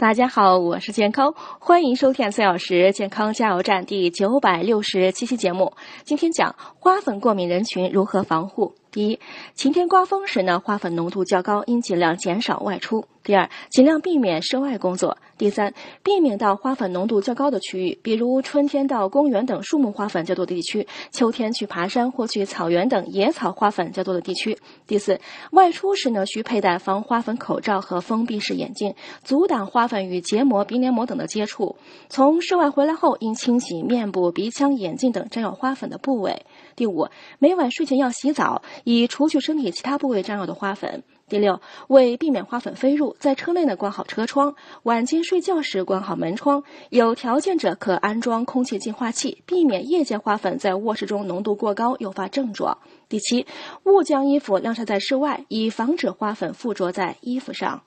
大家好，我是健康，欢迎收听四小时健康加油站第九百六十七期节目。今天讲花粉过敏人群如何防护。第一，晴天刮风时呢，花粉浓度较高，应尽量减少外出。第二，尽量避免室外工作。第三，避免到花粉浓度较高的区域，比如春天到公园等树木花粉较多的地区，秋天去爬山或去草原等野草花粉较多的地区。第四，外出时呢，需佩戴防花粉口罩和封闭式眼镜，阻挡花粉与结膜、鼻黏膜等的接触。从室外回来后，应清洗面部、鼻腔、眼镜等沾有花粉的部位。第五，每晚睡前要洗澡，以除去身体其他部位沾有的花粉。第六，为避免花粉飞入，在车内呢关好车窗，晚间睡觉时关好门窗，有条件者可安装空气净化器，避免夜间花粉在卧室中浓度过高诱发症状。第七，勿将衣服晾晒在室外，以防止花粉附着在衣服上。